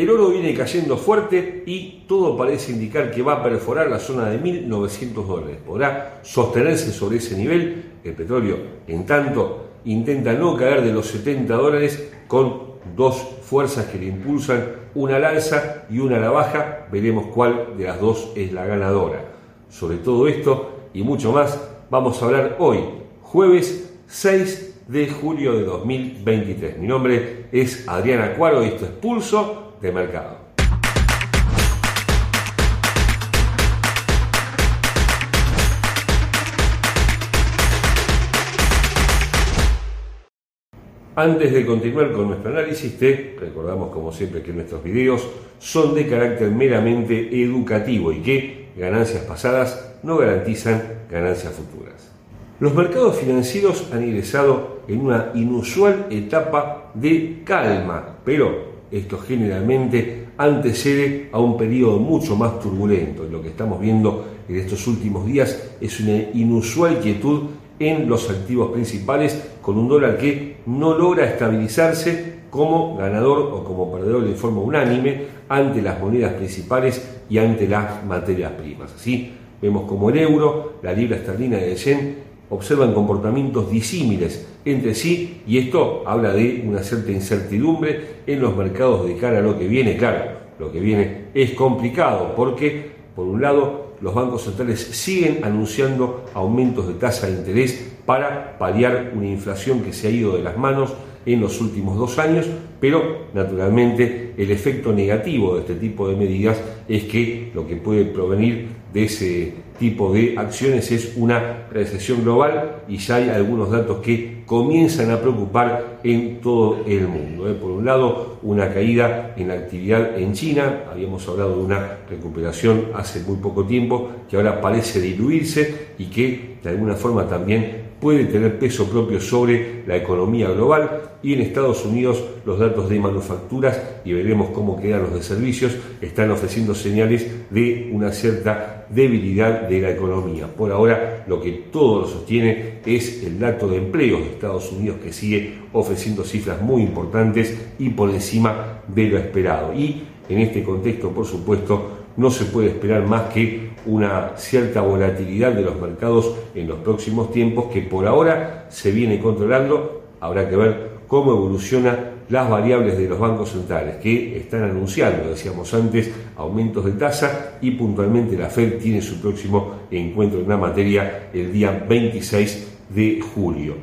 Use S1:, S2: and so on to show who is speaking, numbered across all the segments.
S1: El oro viene cayendo fuerte y todo parece indicar que va a perforar la zona de 1.900 dólares. Podrá sostenerse sobre ese nivel. El petróleo, en tanto, intenta no caer de los 70 dólares con dos fuerzas que le impulsan, una al alza y una a la baja. Veremos cuál de las dos es la ganadora. Sobre todo esto y mucho más vamos a hablar hoy, jueves 6 de julio de 2023. Mi nombre es Adriana Cuaro y esto es Pulso de mercado. Antes de continuar con nuestro análisis, te recordamos como siempre que nuestros videos son de carácter meramente educativo y que ganancias pasadas no garantizan ganancias futuras. Los mercados financieros han ingresado en una inusual etapa de calma, pero esto generalmente antecede a un periodo mucho más turbulento. Lo que estamos viendo en estos últimos días es una inusual quietud en los activos principales con un dólar que no logra estabilizarse como ganador o como perdedor de forma unánime ante las monedas principales y ante las materias primas. Así vemos como el euro, la libra esterlina y el yen observan comportamientos disímiles entre sí y esto habla de una cierta incertidumbre en los mercados de cara a lo que viene. Claro, lo que viene es complicado porque, por un lado, los bancos centrales siguen anunciando aumentos de tasa de interés para paliar una inflación que se ha ido de las manos en los últimos dos años, pero naturalmente el efecto negativo de este tipo de medidas es que lo que puede provenir de ese tipo de acciones es una recesión global y ya hay algunos datos que comienzan a preocupar en todo el mundo. ¿eh? Por un lado, una caída en la actividad en China, habíamos hablado de una recuperación hace muy poco tiempo que ahora parece diluirse y que de alguna forma también puede tener peso propio sobre la economía global y en Estados Unidos los datos de manufacturas y veremos cómo quedan los de servicios están ofreciendo señales de una cierta debilidad de la economía. Por ahora lo que todo lo sostiene es el dato de empleo de Estados Unidos que sigue ofreciendo cifras muy importantes y por encima de lo esperado. Y en este contexto, por supuesto, no se puede esperar más que una cierta volatilidad de los mercados en los próximos tiempos que por ahora se viene controlando. Habrá que ver cómo evolucionan las variables de los bancos centrales que están anunciando, decíamos antes, aumentos de tasa y puntualmente la Fed tiene su próximo encuentro en la materia el día 26 de julio.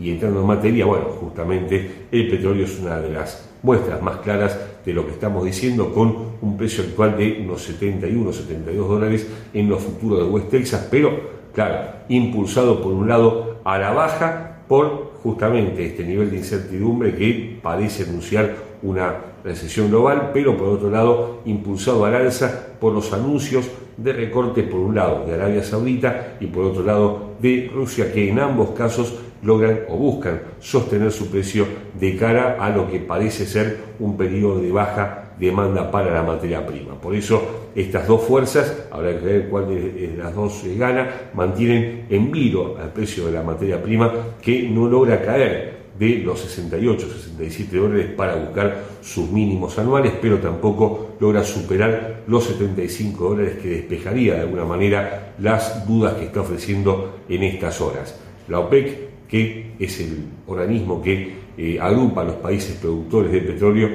S1: Y entrando en materia, bueno, justamente el petróleo es una de las muestras más claras de lo que estamos diciendo con un precio actual de unos 71, 72 dólares en los futuros de West Texas, pero claro, impulsado por un lado a la baja por justamente este nivel de incertidumbre que parece anunciar una recesión global, pero por otro lado impulsado al alza por los anuncios de recorte por un lado de Arabia Saudita y por otro lado de Rusia, que en ambos casos logran o buscan sostener su precio de cara a lo que parece ser un periodo de baja demanda para la materia prima. Por eso estas dos fuerzas, habrá que ver cuál de las dos gana, mantienen en vilo al precio de la materia prima que no logra caer de los 68, 67 dólares para buscar sus mínimos anuales, pero tampoco logra superar los 75 dólares que despejaría de alguna manera las dudas que está ofreciendo en estas horas. La OPEC, que es el organismo que eh, agrupa a los países productores de petróleo,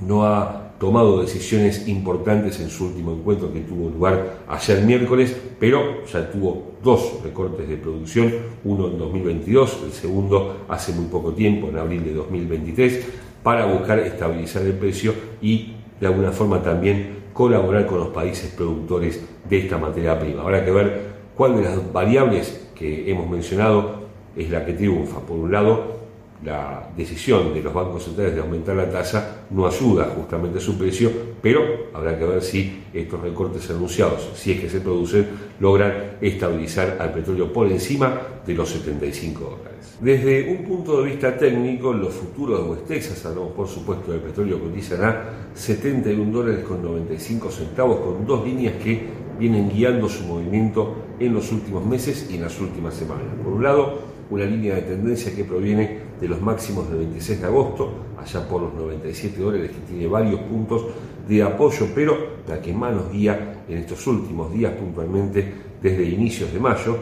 S1: no ha tomado decisiones importantes en su último encuentro que tuvo lugar ayer miércoles, pero ya tuvo dos recortes de producción, uno en 2022, el segundo hace muy poco tiempo, en abril de 2023, para buscar estabilizar el precio y de alguna forma también colaborar con los países productores de esta materia prima. Habrá que ver cuál de las variables que hemos mencionado es la que triunfa. Por un lado, la decisión de los bancos centrales de aumentar la tasa no ayuda justamente a su precio, pero habrá que ver si estos recortes anunciados, si es que se producen, logran estabilizar al petróleo por encima de los 75 dólares. Desde un punto de vista técnico, los futuros de West Texas, hablamos por supuesto del petróleo, cotizan a 71 dólares con 95 centavos, con dos líneas que vienen guiando su movimiento en los últimos meses y en las últimas semanas. Por un lado, una línea de tendencia que proviene de los máximos del 26 de agosto, allá por los 97 dólares, que tiene varios puntos de apoyo, pero la que más nos guía en estos últimos días, puntualmente desde inicios de mayo,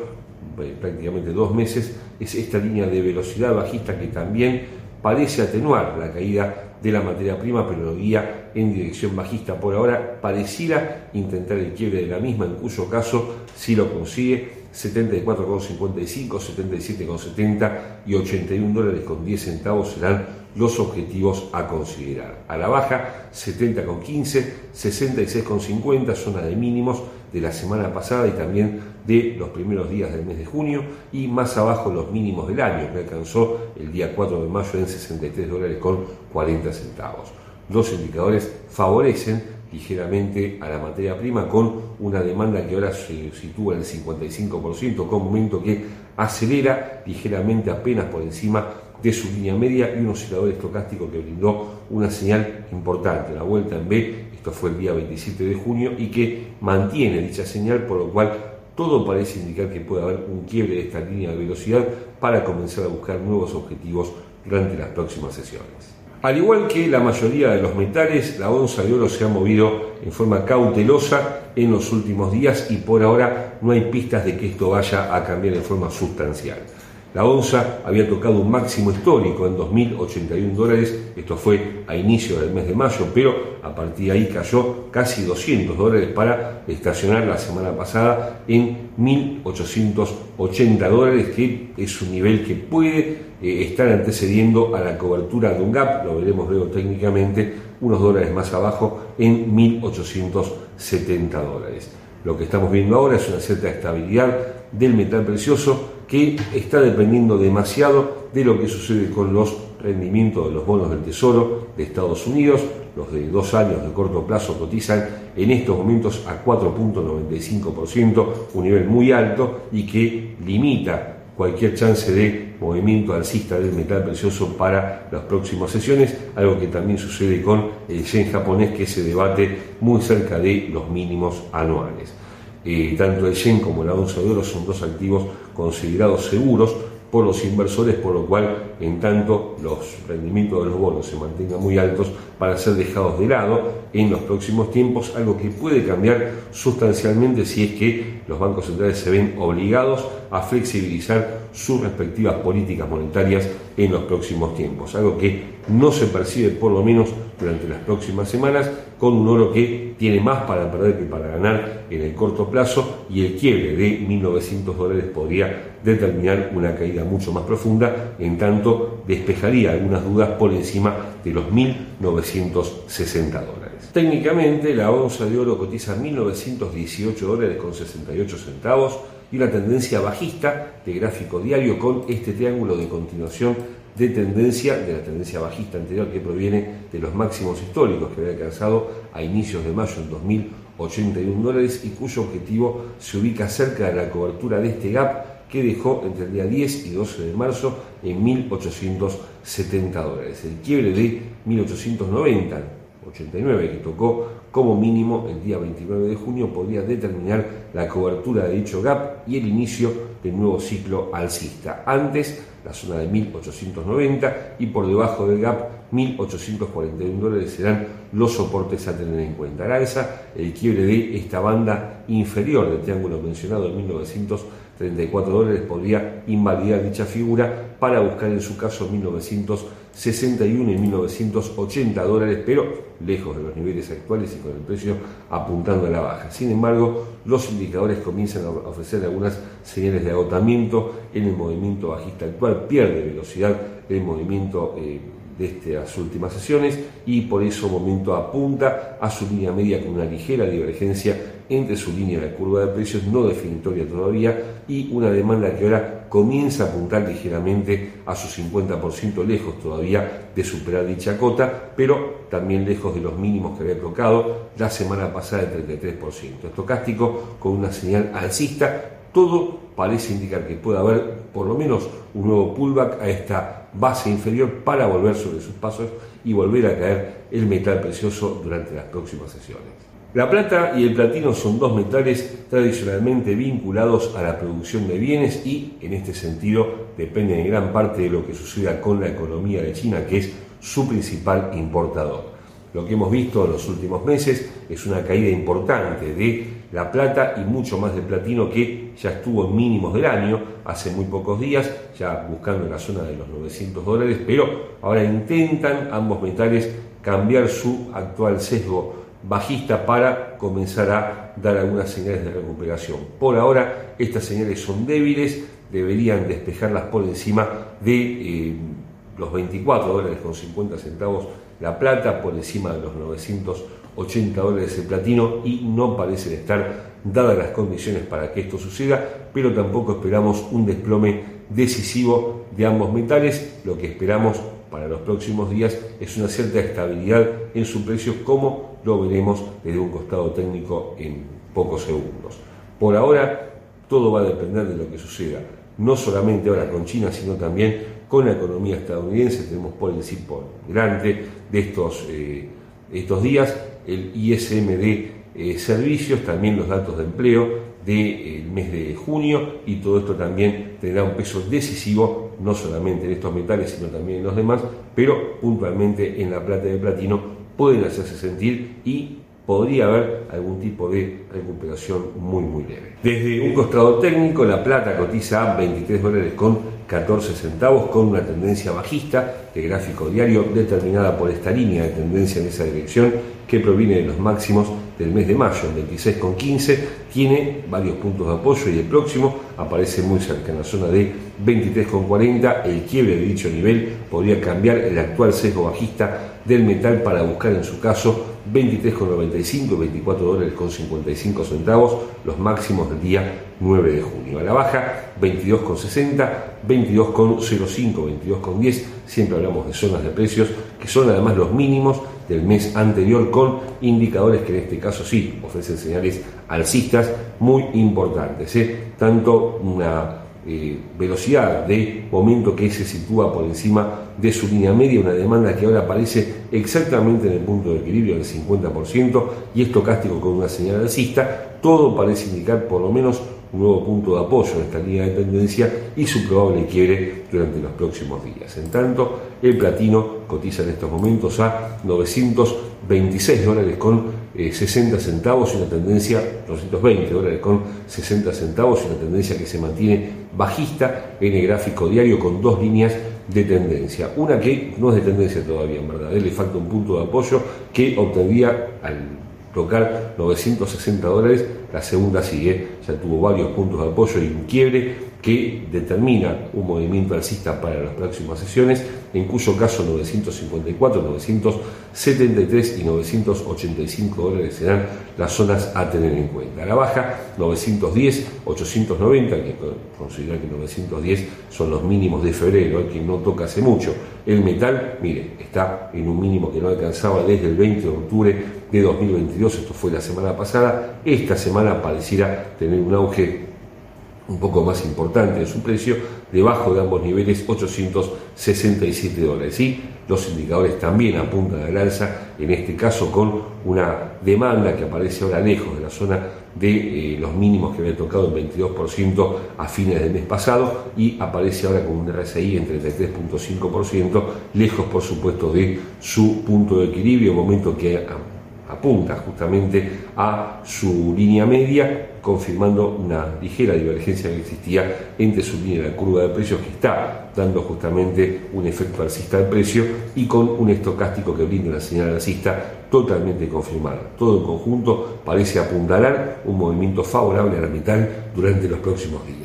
S1: eh, prácticamente dos meses, es esta línea de velocidad bajista que también parece atenuar la caída de la materia prima, pero lo guía en dirección bajista. Por ahora pareciera intentar el quiebre de la misma, en cuyo caso, si lo consigue, 74,55, 77,70 y 81 dólares con 10 centavos serán los objetivos a considerar. A la baja, 70,15, 66,50, zona de mínimos de la semana pasada y también de los primeros días del mes de junio y más abajo los mínimos del año que alcanzó el día 4 de mayo en 63 dólares con 40 centavos. Los indicadores favorecen ligeramente a la materia prima con una demanda que ahora se sitúa en el 55%, con un momento que acelera ligeramente apenas por encima de su línea media y un oscilador estocástico que brindó una señal importante, la vuelta en B, esto fue el día 27 de junio, y que mantiene dicha señal, por lo cual todo parece indicar que puede haber un quiebre de esta línea de velocidad para comenzar a buscar nuevos objetivos durante las próximas sesiones. Al igual que la mayoría de los metales, la onza de oro se ha movido en forma cautelosa en los últimos días y por ahora no hay pistas de que esto vaya a cambiar en forma sustancial. La onza había tocado un máximo histórico en 2.081 dólares, esto fue a inicio del mes de mayo, pero a partir de ahí cayó casi 200 dólares para estacionar la semana pasada en 1.880 dólares, que es un nivel que puede eh, estar antecediendo a la cobertura de un gap, lo veremos luego técnicamente, unos dólares más abajo en 1.870 dólares. Lo que estamos viendo ahora es una cierta estabilidad del metal precioso que está dependiendo demasiado de lo que sucede con los rendimientos de los bonos del Tesoro de Estados Unidos. Los de dos años de corto plazo cotizan en estos momentos a 4.95%, un nivel muy alto y que limita cualquier chance de movimiento alcista del metal precioso para las próximas sesiones, algo que también sucede con el yen japonés que se debate muy cerca de los mínimos anuales. Tanto el yen como la onza de oro son dos activos considerados seguros por los inversores, por lo cual, en tanto los rendimientos de los bonos se mantengan muy altos para ser dejados de lado en los próximos tiempos, algo que puede cambiar sustancialmente si es que los bancos centrales se ven obligados a flexibilizar sus respectivas políticas monetarias en los próximos tiempos, algo que no se percibe por lo menos durante las próximas semanas, con un oro que tiene más para perder que para ganar en el corto plazo y el quiebre de 1.900 dólares podría determinar una caída mucho más profunda, en tanto despejaría algunas dudas por encima de los 1.960 dólares. Técnicamente la onza de oro cotiza 1.918 dólares con 68 centavos y una tendencia bajista de gráfico diario con este triángulo de continuación de tendencia, de la tendencia bajista anterior que proviene de los máximos históricos que había alcanzado a inicios de mayo en 2081 dólares y cuyo objetivo se ubica cerca de la cobertura de este gap que dejó entre el día 10 y 12 de marzo en 1.870 dólares. El quiebre de 1.890, 89 que tocó como mínimo el día 29 de junio podría determinar la cobertura de dicho gap y el inicio del nuevo ciclo alcista. Antes la zona de 1890 y por debajo del gap 1841 dólares serán los soportes a tener en cuenta. Al alza, el quiebre de esta banda inferior del triángulo mencionado en 1934 dólares podría invalidar dicha figura para buscar en su caso 1961 y 1980 dólares, pero lejos de los niveles actuales y con el precio apuntando a la baja. Sin embargo, los indicadores comienzan a ofrecer algunas señales de agotamiento en el movimiento bajista actual, pierde velocidad el movimiento eh, de estas últimas sesiones y por eso momento apunta a su línea media con una ligera divergencia entre su línea de curva de precios, no definitoria todavía, y una demanda que ahora comienza a apuntar ligeramente a su 50% lejos todavía de superar dicha cota, pero también lejos de los mínimos que había tocado la semana pasada del 33%. Estocástico con una señal alcista, todo parece indicar que puede haber por lo menos un nuevo pullback a esta base inferior para volver sobre sus pasos y volver a caer el metal precioso durante las próximas sesiones. La plata y el platino son dos metales tradicionalmente vinculados a la producción de bienes y, en este sentido, dependen en gran parte de lo que suceda con la economía de China, que es su principal importador. Lo que hemos visto en los últimos meses es una caída importante de la plata y mucho más del platino que ya estuvo en mínimos del año hace muy pocos días, ya buscando en la zona de los 900 dólares, pero ahora intentan ambos metales cambiar su actual sesgo bajista para comenzar a dar algunas señales de recuperación. Por ahora estas señales son débiles, deberían despejarlas por encima de eh, los 24 dólares con 50 centavos la plata, por encima de los 980 dólares el platino y no parecen estar dadas las condiciones para que esto suceda, pero tampoco esperamos un desplome decisivo de ambos metales, lo que esperamos para los próximos días es una cierta estabilidad en su precio, como lo veremos desde un costado técnico en pocos segundos. Por ahora, todo va a depender de lo que suceda, no solamente ahora con China, sino también con la economía estadounidense. Tenemos por el por delante de estos, eh, estos días el ISM de eh, servicios, también los datos de empleo del mes de junio y todo esto también tendrá un peso decisivo, no solamente en estos metales, sino también en los demás, pero puntualmente en la plata de platino pueden hacerse sentir y podría haber algún tipo de recuperación muy muy leve. Desde un costado técnico, la plata cotiza a 23 dólares con 14 centavos con una tendencia bajista de gráfico diario determinada por esta línea de tendencia en esa dirección que proviene de los máximos del mes de mayo, en 26,15, tiene varios puntos de apoyo y el próximo aparece muy cerca, en la zona de 23,40. El quiebre de dicho nivel podría cambiar el actual sesgo bajista del metal para buscar en su caso 23,95 y 24 dólares con 55 centavos, los máximos del día 9 de junio. A la baja, 22,60, 22,05, 22,10. Siempre hablamos de zonas de precios que son además los mínimos del mes anterior con indicadores que en este caso sí ofrecen señales alcistas muy importantes. ¿eh? Tanto una eh, velocidad de momento que se sitúa por encima de su línea media, una demanda que ahora aparece exactamente en el punto de equilibrio del 50% y estocástico con una señal alcista, todo parece indicar por lo menos un nuevo punto de apoyo en esta línea de tendencia y su probable quiebre durante los próximos días. En tanto, el platino cotiza en estos momentos a 926 dólares con 60 eh, centavos y una tendencia, 220 dólares con 60 centavos y una tendencia que se mantiene bajista en el gráfico diario con dos líneas de tendencia. Una que no es de tendencia todavía, en verdad, le falta un punto de apoyo que obtendría al tocar 960 dólares, la segunda sigue, ya tuvo varios puntos de apoyo y un quiebre que determina un movimiento alcista para las próximas sesiones, en cuyo caso 954, 973 y 985 dólares serán las zonas a tener en cuenta. La baja, 910, 890, que considerar que 910 son los mínimos de febrero, que no toca hace mucho. El metal, mire, está en un mínimo que no alcanzaba desde el 20 de octubre de 2022, esto fue la semana pasada, esta semana pareciera tener un auge un poco más importante en su precio, debajo de ambos niveles 867 dólares. Y los indicadores también apuntan al alza, en este caso con una demanda que aparece ahora lejos de la zona de eh, los mínimos que había tocado el 22% a fines del mes pasado y aparece ahora con un RSI en 33.5%, lejos por supuesto de su punto de equilibrio, momento que apunta justamente a su línea media, confirmando una ligera divergencia que existía entre su línea y la curva de precios que está dando justamente un efecto alcista de precio y con un estocástico que brinda una señal alcista totalmente confirmada. Todo en conjunto parece apuntalar un movimiento favorable a la metal durante los próximos días.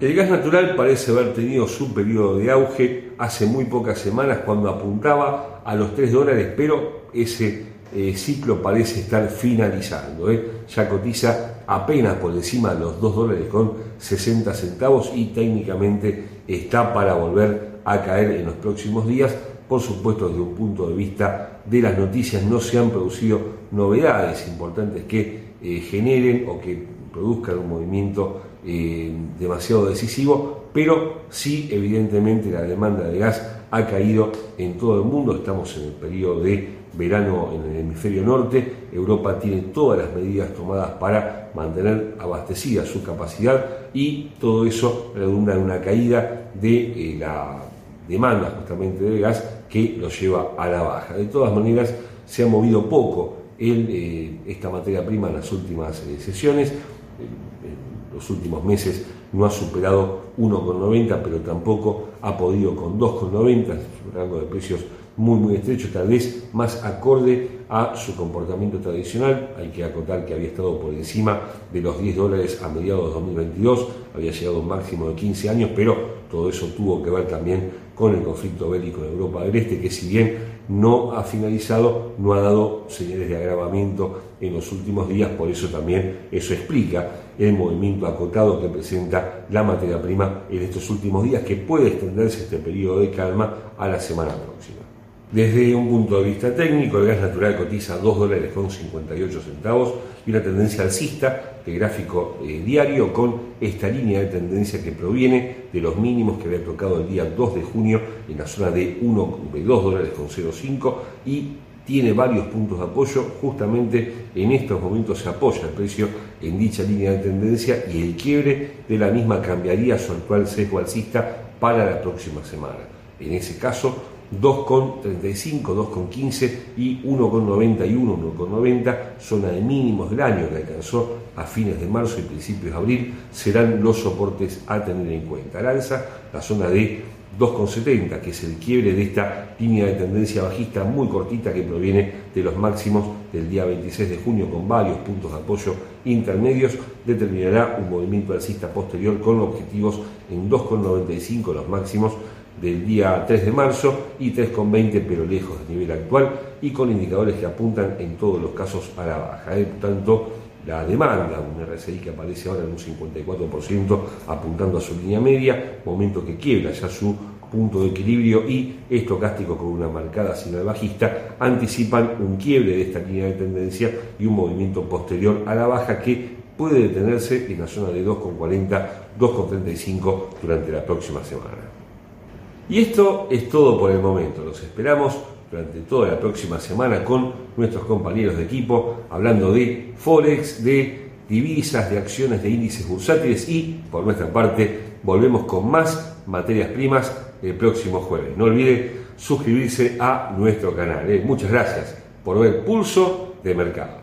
S1: El gas natural parece haber tenido su periodo de auge hace muy pocas semanas cuando apuntaba a los 3 dólares, pero ese eh, ciclo parece estar finalizando. ¿eh? Ya cotiza apenas por encima de los 2 dólares con 60 centavos y técnicamente está para volver a caer en los próximos días. Por supuesto, desde un punto de vista de las noticias no se han producido novedades importantes que eh, generen o que produzcan un movimiento demasiado decisivo, pero sí evidentemente la demanda de gas ha caído en todo el mundo, estamos en el periodo de verano en el hemisferio norte, Europa tiene todas las medidas tomadas para mantener abastecida su capacidad y todo eso redunda en una caída de eh, la demanda justamente de gas que lo lleva a la baja. De todas maneras, se ha movido poco eh, esta materia prima en las últimas eh, sesiones, en los últimos meses no ha superado 1,90, pero tampoco ha podido con 2,90, un rango de precios muy muy estrecho, tal vez más acorde a su comportamiento tradicional. Hay que acotar que había estado por encima de los 10 dólares a mediados de 2022, había llegado a un máximo de 15 años, pero todo eso tuvo que ver también con el conflicto bélico en Europa del Este, que si bien no ha finalizado, no ha dado señales de agravamiento en los últimos días, por eso también eso explica el movimiento acotado que presenta la materia prima en estos últimos días, que puede extenderse este periodo de calma a la semana próxima. Desde un punto de vista técnico, el gas natural cotiza 2 dólares con 58 centavos y una tendencia alcista de gráfico eh, diario con esta línea de tendencia que proviene de los mínimos que había tocado el día 2 de junio en la zona de 1 de 2 dólares con 0,5 y tiene varios puntos de apoyo, justamente en estos momentos se apoya el precio en dicha línea de tendencia y el quiebre de la misma cambiaría su actual sesgo alcista para la próxima semana. En ese caso, 2,35, 2,15 y 1,91, 1,90, zona de mínimos del año que alcanzó a fines de marzo y principios de abril, serán los soportes a tener en cuenta. Al alza, la zona de 2,70, que es el quiebre de esta línea de tendencia bajista muy cortita que proviene de los máximos del día 26 de junio con varios puntos de apoyo intermedios, determinará un movimiento alcista posterior con objetivos en 2,95 los máximos del día 3 de marzo y 3,20 pero lejos del nivel actual y con indicadores que apuntan en todos los casos a la baja. ¿eh? Tanto la demanda, un RSI que aparece ahora en un 54% apuntando a su línea media, momento que quiebra ya su punto de equilibrio y estocástico con una marcada señal bajista, anticipan un quiebre de esta línea de tendencia y un movimiento posterior a la baja que puede detenerse en la zona de 2,40, 2,35 durante la próxima semana. Y esto es todo por el momento. Los esperamos durante toda la próxima semana con nuestros compañeros de equipo hablando de Forex, de divisas, de acciones, de índices bursátiles y por nuestra parte volvemos con más materias primas el próximo jueves. No olvide suscribirse a nuestro canal. ¿eh? Muchas gracias por ver Pulso de Mercado.